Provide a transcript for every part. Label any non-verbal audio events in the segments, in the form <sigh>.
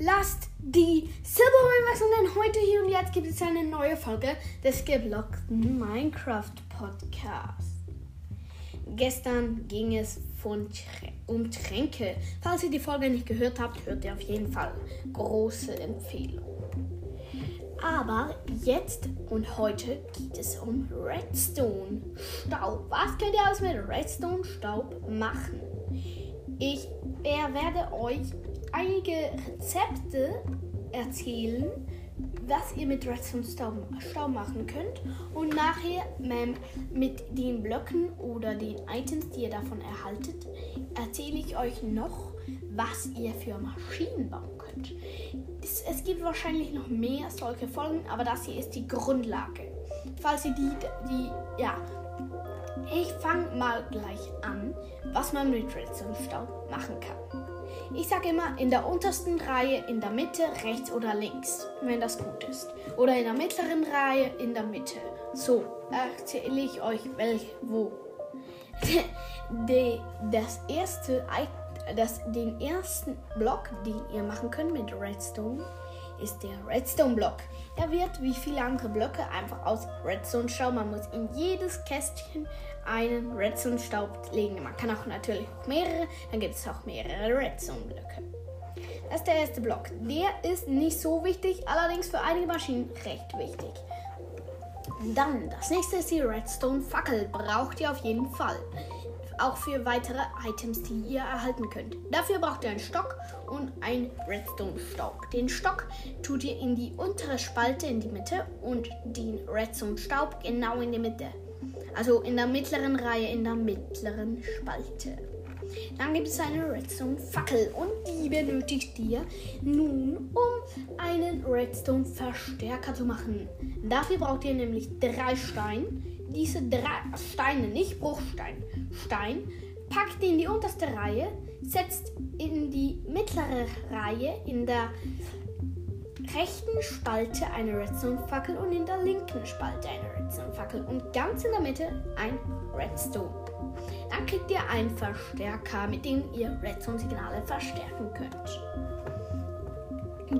lasst die Silbermine wechseln, denn heute hier und jetzt gibt es eine neue Folge des geblockten Minecraft Podcasts. Gestern ging es von, um Tränke. Falls ihr die Folge nicht gehört habt, hört ihr auf jeden Fall. Große Empfehlung. Aber jetzt und heute geht es um Redstone Staub. Was könnt ihr alles mit Redstone Staub machen? Ich werde euch einige Rezepte erzählen, was ihr mit Redstone Staub machen könnt. Und nachher mit den Blöcken oder den Items, die ihr davon erhaltet, erzähle ich euch noch, was ihr für Maschinen bauen könnt. Es, es gibt wahrscheinlich noch mehr solche Folgen, aber das hier ist die Grundlage. Falls ihr die, die ja, ich fange mal gleich an, was man mit Redstone Staub machen kann. Ich sage immer in der untersten Reihe, in der Mitte, rechts oder links, wenn das gut ist. Oder in der mittleren Reihe, in der Mitte. So erzähle ich euch welche wo. <laughs> De, das erste, das, den ersten Block, den ihr machen könnt mit Redstone, ist der Redstone-Block. Er wird wie viele andere Blöcke einfach aus Redstone-Staub. Man muss in jedes Kästchen einen Redstone-Staub legen. Man kann auch natürlich mehrere, dann gibt es auch mehrere Redstone-Blöcke. Das ist der erste Block. Der ist nicht so wichtig, allerdings für einige Maschinen recht wichtig. Dann, das nächste ist die Redstone-Fackel. Braucht ihr auf jeden Fall auch für weitere Items, die ihr erhalten könnt. Dafür braucht ihr einen Stock und ein Redstone-Staub. Den Stock tut ihr in die untere Spalte in die Mitte und den Redstone-Staub genau in die Mitte. Also in der mittleren Reihe, in der mittleren Spalte. Dann gibt es eine Redstone-Fackel und die benötigt ihr nun, um einen Redstone-Verstärker zu machen. Dafür braucht ihr nämlich drei Steine. Diese drei Steine, nicht Bruchstein, Stein, packt in die unterste Reihe, setzt in die mittlere Reihe in der rechten Spalte eine Redstone-Fackel und in der linken Spalte eine Redstone-Fackel und ganz in der Mitte ein Redstone. Dann kriegt ihr einen Verstärker, mit dem ihr Redstone-Signale verstärken könnt.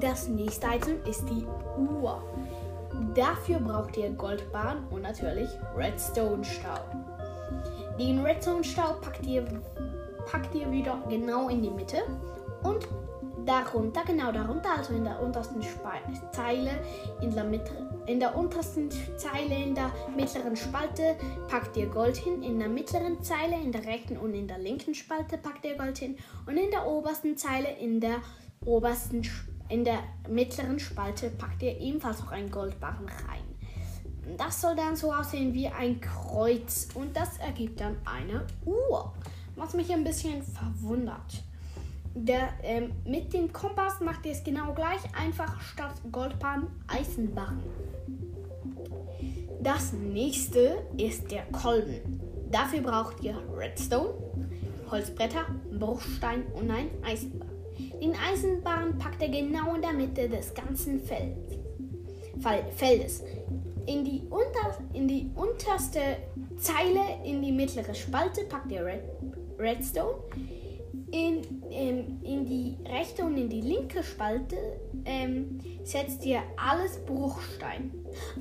Das nächste Item ist die Uhr. Dafür braucht ihr Goldbahn und natürlich Redstone-Staub. Den Redstone-Staub packt ihr, packt ihr wieder genau in die Mitte und darunter, genau darunter, also in der untersten Zeile, in der, Mitte, in der untersten Zeile, in der mittleren Spalte packt ihr Gold hin, in der mittleren Zeile, in der rechten und in der linken Spalte packt ihr Gold hin und in der obersten Zeile, in der obersten, in der mittleren Spalte packt ihr ebenfalls noch einen Goldbarren rein. Das soll dann so aussehen wie ein Kreuz und das ergibt dann eine Uhr, was mich ein bisschen verwundert. Der, ähm, mit dem Kompass macht ihr es genau gleich, einfach statt Goldbahn Eisenbahn. Das nächste ist der Kolben. Dafür braucht ihr Redstone, Holzbretter, Bruchstein und ein Eisenbahn. Den Eisenbahn packt ihr genau in der Mitte des ganzen Feldes. In die, unter, in die unterste Zeile, in die mittlere Spalte packt ihr Red, Redstone in, ähm, in die rechte und in die linke Spalte ähm, setzt ihr alles Bruchstein.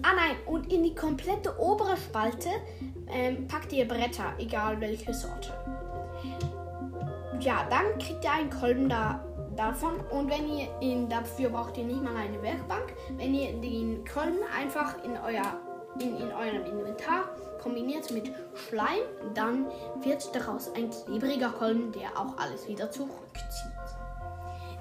Ah nein, und in die komplette obere Spalte ähm, packt ihr Bretter, egal welche Sorte. Ja, dann kriegt ihr einen Kolben da, davon. Und wenn ihr ihn, dafür braucht ihr nicht mal eine Werkbank. Wenn ihr den Kolben einfach in, euer, in, in eurem Inventar kombiniert mit Schleim, dann wird daraus ein klebriger Kolben, der auch alles wieder zurückzieht.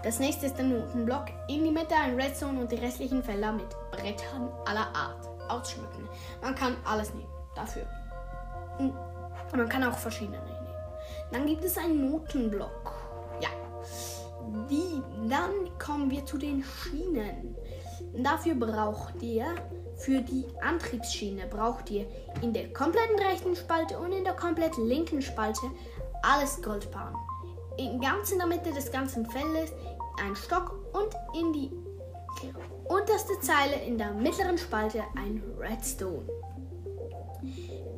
Das nächste ist der Notenblock. In die Mitte ein Redstone und die restlichen Felder mit Brettern aller Art ausschmücken. Man kann alles nehmen dafür. Und man kann auch verschiedene nehmen. Dann gibt es einen Notenblock. Ja. Die, dann kommen wir zu den Schienen. Dafür braucht ihr für die Antriebsschiene braucht ihr in der kompletten rechten Spalte und in der komplett linken Spalte alles Goldbarren. In ganz in der Mitte des ganzen Feldes ein Stock und in die unterste Zeile in der mittleren Spalte ein Redstone.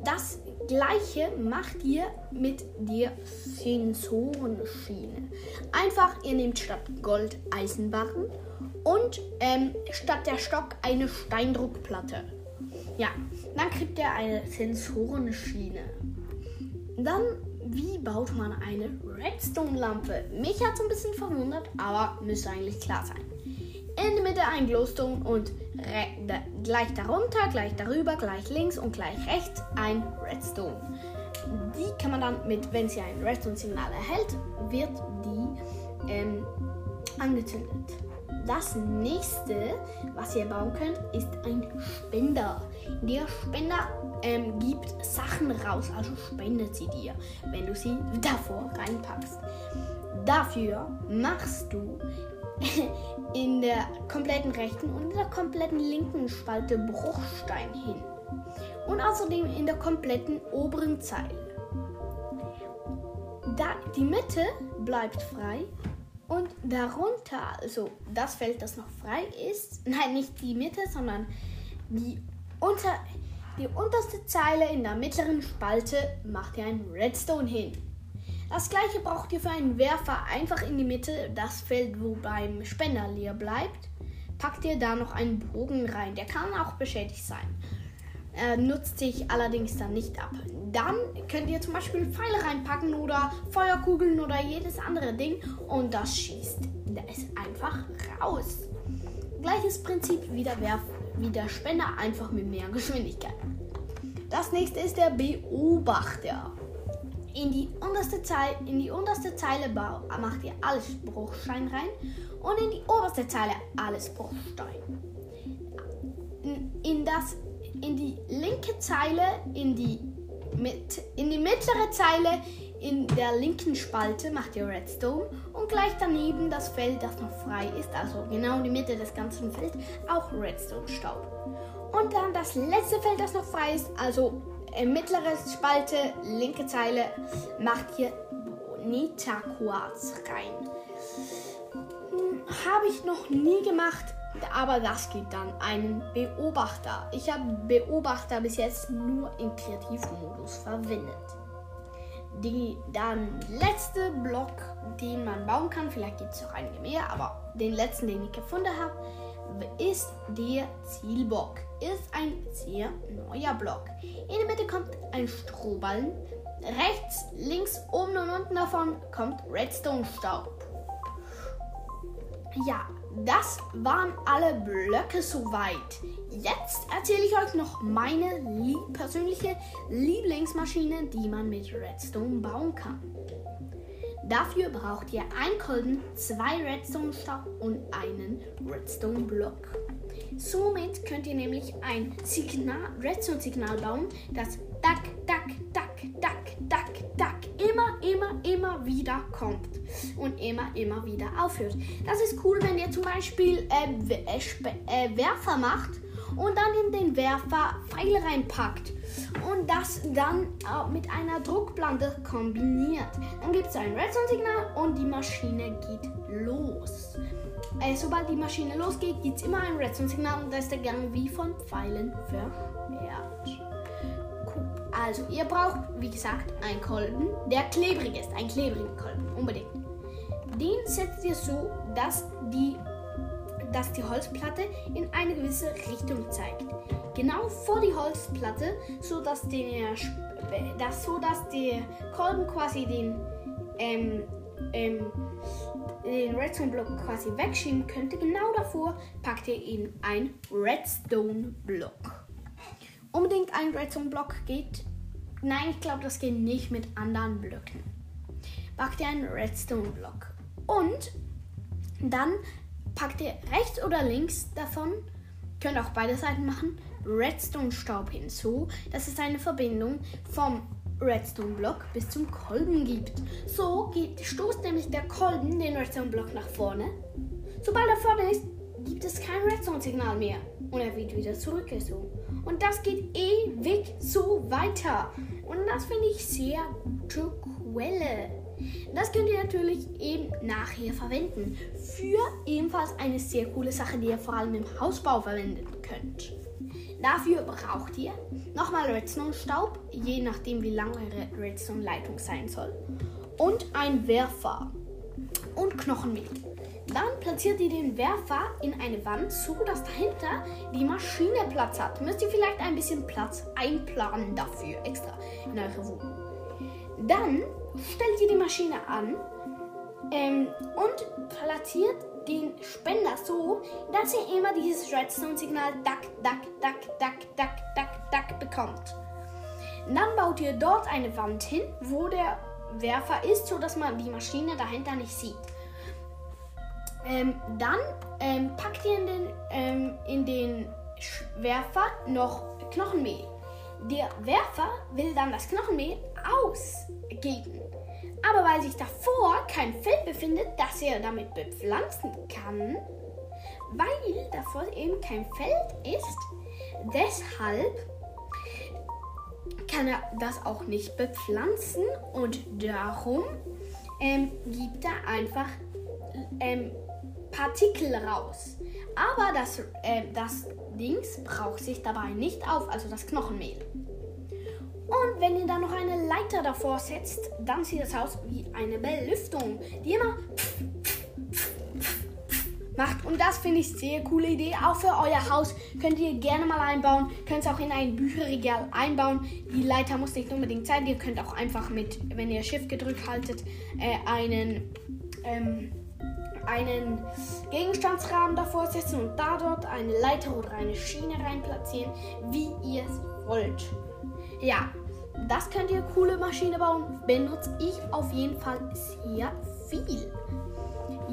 Das gleiche macht ihr mit der Sensorenschiene. Einfach, ihr nehmt statt Gold Eisenbarren und ähm, statt der Stock eine Steindruckplatte. Ja, dann kriegt ihr eine Sensorenschiene. Dann, wie baut man eine Redstone-Lampe? Mich hat es ein bisschen verwundert, aber müsste eigentlich klar sein. In der Mitte ein Glowstone und gleich darunter, gleich darüber, gleich links und gleich rechts ein Redstone. Die kann man dann mit, wenn sie ein Redstone-Signal erhält, wird die ähm, angezündet. Das nächste, was ihr bauen könnt, ist ein Spender. Der Spender ähm, gibt Sachen raus, also spendet sie dir, wenn du sie davor reinpackst. Dafür machst du <laughs> in der kompletten rechten und in der kompletten linken Spalte Bruchstein hin. Und außerdem in der kompletten oberen Zeile. Da, die Mitte bleibt frei und darunter, also das Feld, das noch frei ist, <laughs> nein, nicht die Mitte, sondern die, unter, die unterste Zeile in der mittleren Spalte macht ihr ein Redstone hin. Das gleiche braucht ihr für einen Werfer einfach in die Mitte, das Feld, wo beim Spender leer bleibt. Packt ihr da noch einen Bogen rein. Der kann auch beschädigt sein. Er nutzt sich allerdings dann nicht ab. Dann könnt ihr zum Beispiel Pfeile reinpacken oder Feuerkugeln oder jedes andere Ding und das schießt es einfach raus. Gleiches Prinzip wie der, Werf wie der Spender, einfach mit mehr Geschwindigkeit. Das nächste ist der Beobachter in die unterste Zeile, in die unterste Zeile macht ihr alles Bruchstein rein und in die oberste Zeile alles Bruchstein. In, das, in die linke Zeile, in die, mit, in die mittlere Zeile, in der linken Spalte macht ihr Redstone und gleich daneben das Feld, das noch frei ist, also genau in die Mitte des ganzen Felds, auch Redstone-Staub. Und dann das letzte Feld, das noch frei ist, also mittlere Spalte, linke Zeile, macht hier Bonita Quarz rein. Hm, habe ich noch nie gemacht, aber das gibt dann einen Beobachter. Ich habe Beobachter bis jetzt nur im Kreativmodus verwendet. Die dann letzte Block, den man bauen kann, vielleicht gibt es noch einige mehr, aber den letzten, den ich gefunden habe, ist der Zielbock. Ist ein sehr neuer Block. In der Mitte kommt ein Strohballen. Rechts, links, oben und unten davon kommt Redstone-Staub. Ja, das waren alle Blöcke soweit. Jetzt erzähle ich euch noch meine lieb persönliche Lieblingsmaschine, die man mit Redstone bauen kann. Dafür braucht ihr ein Kolben, zwei Redstone-Staub und einen Redstone-Block. Somit könnt ihr nämlich ein Redstone-Signal bauen, das Duck, Duck, Duck, Duck, Duck, Duck immer, immer, immer wieder kommt und immer, immer wieder aufhört. Das ist cool, wenn ihr zum Beispiel äh, äh, äh Werfer macht und dann in den Werfer Pfeile reinpackt und das dann mit einer Druckplatte kombiniert. Dann gibt es ein Redstone-Signal und die Maschine geht los. Äh, sobald die Maschine losgeht, gibt es immer ein Redstone-Signal und da ist der Gang wie von Pfeilen. Cool. Also, ihr braucht, wie gesagt, einen Kolben, der klebrig ist. Ein klebrigen Kolben, unbedingt. Den setzt ihr so, dass die dass die Holzplatte in eine gewisse Richtung zeigt. Genau vor die Holzplatte, so dass der, das, so dass der Kolben quasi den, ähm, ähm, den Redstone-Block quasi wegschieben könnte. Genau davor packt ihr eben ein Redstone-Block. Unbedingt ein Redstone-Block geht. Nein, ich glaube, das geht nicht mit anderen Blöcken. Packt ihr einen Redstone-Block. Und dann packt ihr rechts oder links davon, könnt auch beide Seiten machen, Redstone-Staub hinzu, dass es eine Verbindung vom Redstone-Block bis zum Kolben gibt. So geht, stoßt nämlich der Kolben den Redstone-Block nach vorne. Sobald er vorne ist, gibt es kein Redstone-Signal mehr und er wird wieder zurückgezogen. Und das geht ewig so weiter. Und das finde ich sehr gute Quelle. Das könnt ihr natürlich eben nachher verwenden. Für ebenfalls eine sehr coole Sache, die ihr vor allem im Hausbau verwenden könnt. Dafür braucht ihr nochmal Redstone-Staub, je nachdem wie lang eure Redstone-Leitung sein soll. Und ein Werfer und Knochenmehl. Dann platziert ihr den Werfer in eine Wand, so dass dahinter die Maschine Platz hat. Müsst ihr vielleicht ein bisschen Platz einplanen dafür, extra in eure Wohnung. Dann stellt ihr die Maschine an ähm, und platziert den Spender so, dass ihr immer dieses Redstone-Signal Duck, Duck, Duck, Duck, Duck, Duck, Duck bekommt. Dann baut ihr dort eine Wand hin, wo der Werfer ist, so dass man die Maschine dahinter nicht sieht. Ähm, dann ähm, packt ihr in den, ähm, in den Werfer noch Knochenmehl. Der Werfer will dann das Knochenmehl ausgeben. Weil sich davor kein Feld befindet, das er damit bepflanzen kann, weil davor eben kein Feld ist, deshalb kann er das auch nicht bepflanzen und darum ähm, gibt er einfach ähm, Partikel raus. Aber das, äh, das Dings braucht sich dabei nicht auf, also das Knochenmehl. Und wenn ihr dann noch eine Leiter davor setzt, dann sieht es aus wie eine Belüftung, die immer macht. Und das finde ich sehr coole Idee. Auch für euer Haus könnt ihr gerne mal einbauen. Könnt es auch in ein Bücherregal einbauen. Die Leiter muss nicht unbedingt sein. Ihr könnt auch einfach mit, wenn ihr Shift gedrückt haltet, äh, einen ähm, einen Gegenstandsrahmen davor setzen und da dort eine Leiter oder eine Schiene rein platzieren, wie ihr es wollt. Ja, das könnt ihr coole Maschine bauen. Benutze ich auf jeden Fall sehr viel.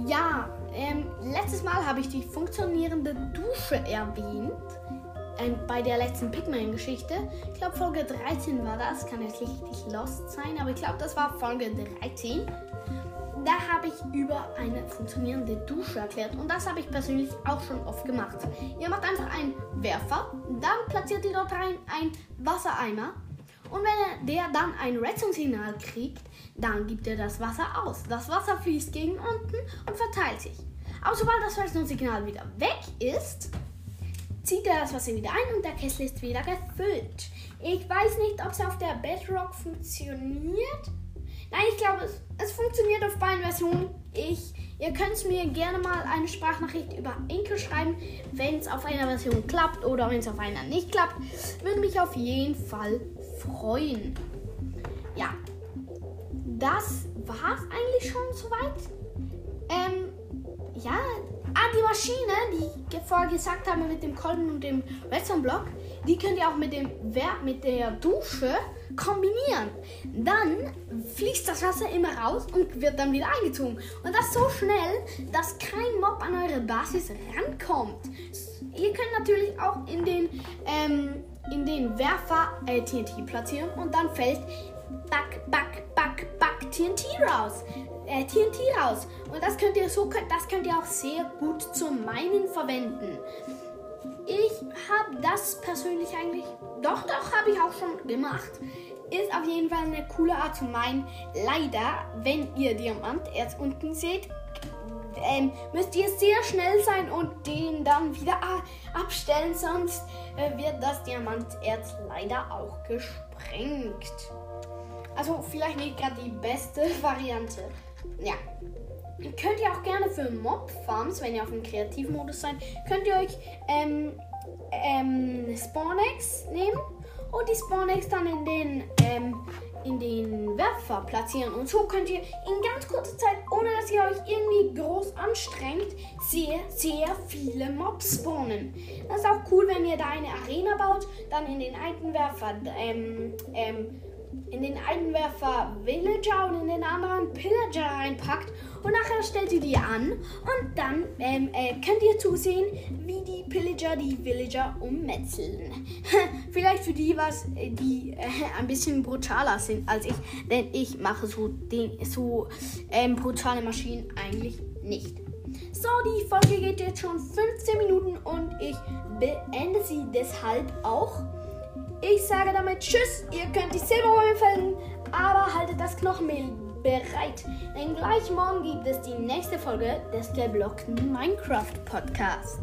Ja, ähm, letztes Mal habe ich die funktionierende Dusche erwähnt. Ähm, bei der letzten Pigman-Geschichte. Ich glaube, Folge 13 war das. Kann jetzt richtig lost sein, aber ich glaube, das war Folge 13 da habe ich über eine funktionierende Dusche erklärt und das habe ich persönlich auch schon oft gemacht. Ihr macht einfach einen Werfer, dann platziert ihr dort rein einen Wassereimer und wenn der dann ein Redstone-Signal kriegt, dann gibt er das Wasser aus. Das Wasser fließt gegen unten und verteilt sich. Aber sobald das Redstone-Signal wieder weg ist, zieht er das Wasser wieder ein und der Kessel ist wieder gefüllt. Ich weiß nicht, ob es auf der Bedrock funktioniert. Nein, ich glaube, es, es funktioniert auf beiden Versionen. Ich, ihr könnt mir gerne mal eine Sprachnachricht über Enkel schreiben, wenn es auf einer Version klappt oder wenn es auf einer nicht klappt. Würde mich auf jeden Fall freuen. Ja, das war es eigentlich schon soweit. Ähm, ja, ah, die Maschine, die ich vorher gesagt habe mit dem Kolben und dem Redstone-Block, die könnt ihr auch mit, dem, mit der Dusche kombinieren. Dann fließt das Wasser immer raus und wird dann wieder eingezogen. Und das so schnell, dass kein Mob an eure Basis rankommt. Ihr könnt natürlich auch in den, ähm, in den Werfer äh, TNT platzieren und dann fällt Back, Back, Back, Back TNT raus. Äh, TNT raus. Und das könnt ihr so, das könnt ihr auch sehr gut zum Meinen verwenden. Ich habe das persönlich eigentlich, doch, doch, habe ich auch schon gemacht. Ist auf jeden Fall eine coole Art zu meinen. Leider, wenn ihr Diamanterz unten seht, ähm, müsst ihr sehr schnell sein und den dann wieder abstellen, sonst äh, wird das Diamanterz leider auch gesprengt. Also vielleicht nicht gerade die beste <laughs> Variante. Ja, könnt ihr auch gerne für Mob-Farms, wenn ihr auf dem Kreativmodus seid, könnt ihr euch ähm, ähm, Spawnex nehmen und die Spawnex dann in den, ähm, in den Werfer platzieren. Und so könnt ihr in ganz kurzer Zeit, ohne dass ihr euch irgendwie groß anstrengt, sehr, sehr viele Mobs spawnen. Das ist auch cool, wenn ihr da eine Arena baut, dann in den alten Werfer ähm, ähm, in den einen Werfer Villager und in den anderen Pillager reinpackt und nachher stellt ihr die an und dann ähm, äh, könnt ihr zusehen, wie die Pillager die Villager ummetzeln. <laughs> Vielleicht für die, was äh, die äh, ein bisschen brutaler sind als ich, denn ich mache so, den, so ähm, brutale Maschinen eigentlich nicht. So, die Folge geht jetzt schon 15 Minuten und ich beende sie deshalb auch. Ich sage damit Tschüss. Ihr könnt die Silberräume fällen, aber haltet das Knochenmehl bereit. Denn gleich morgen gibt es die nächste Folge des geblockten Minecraft Podcast.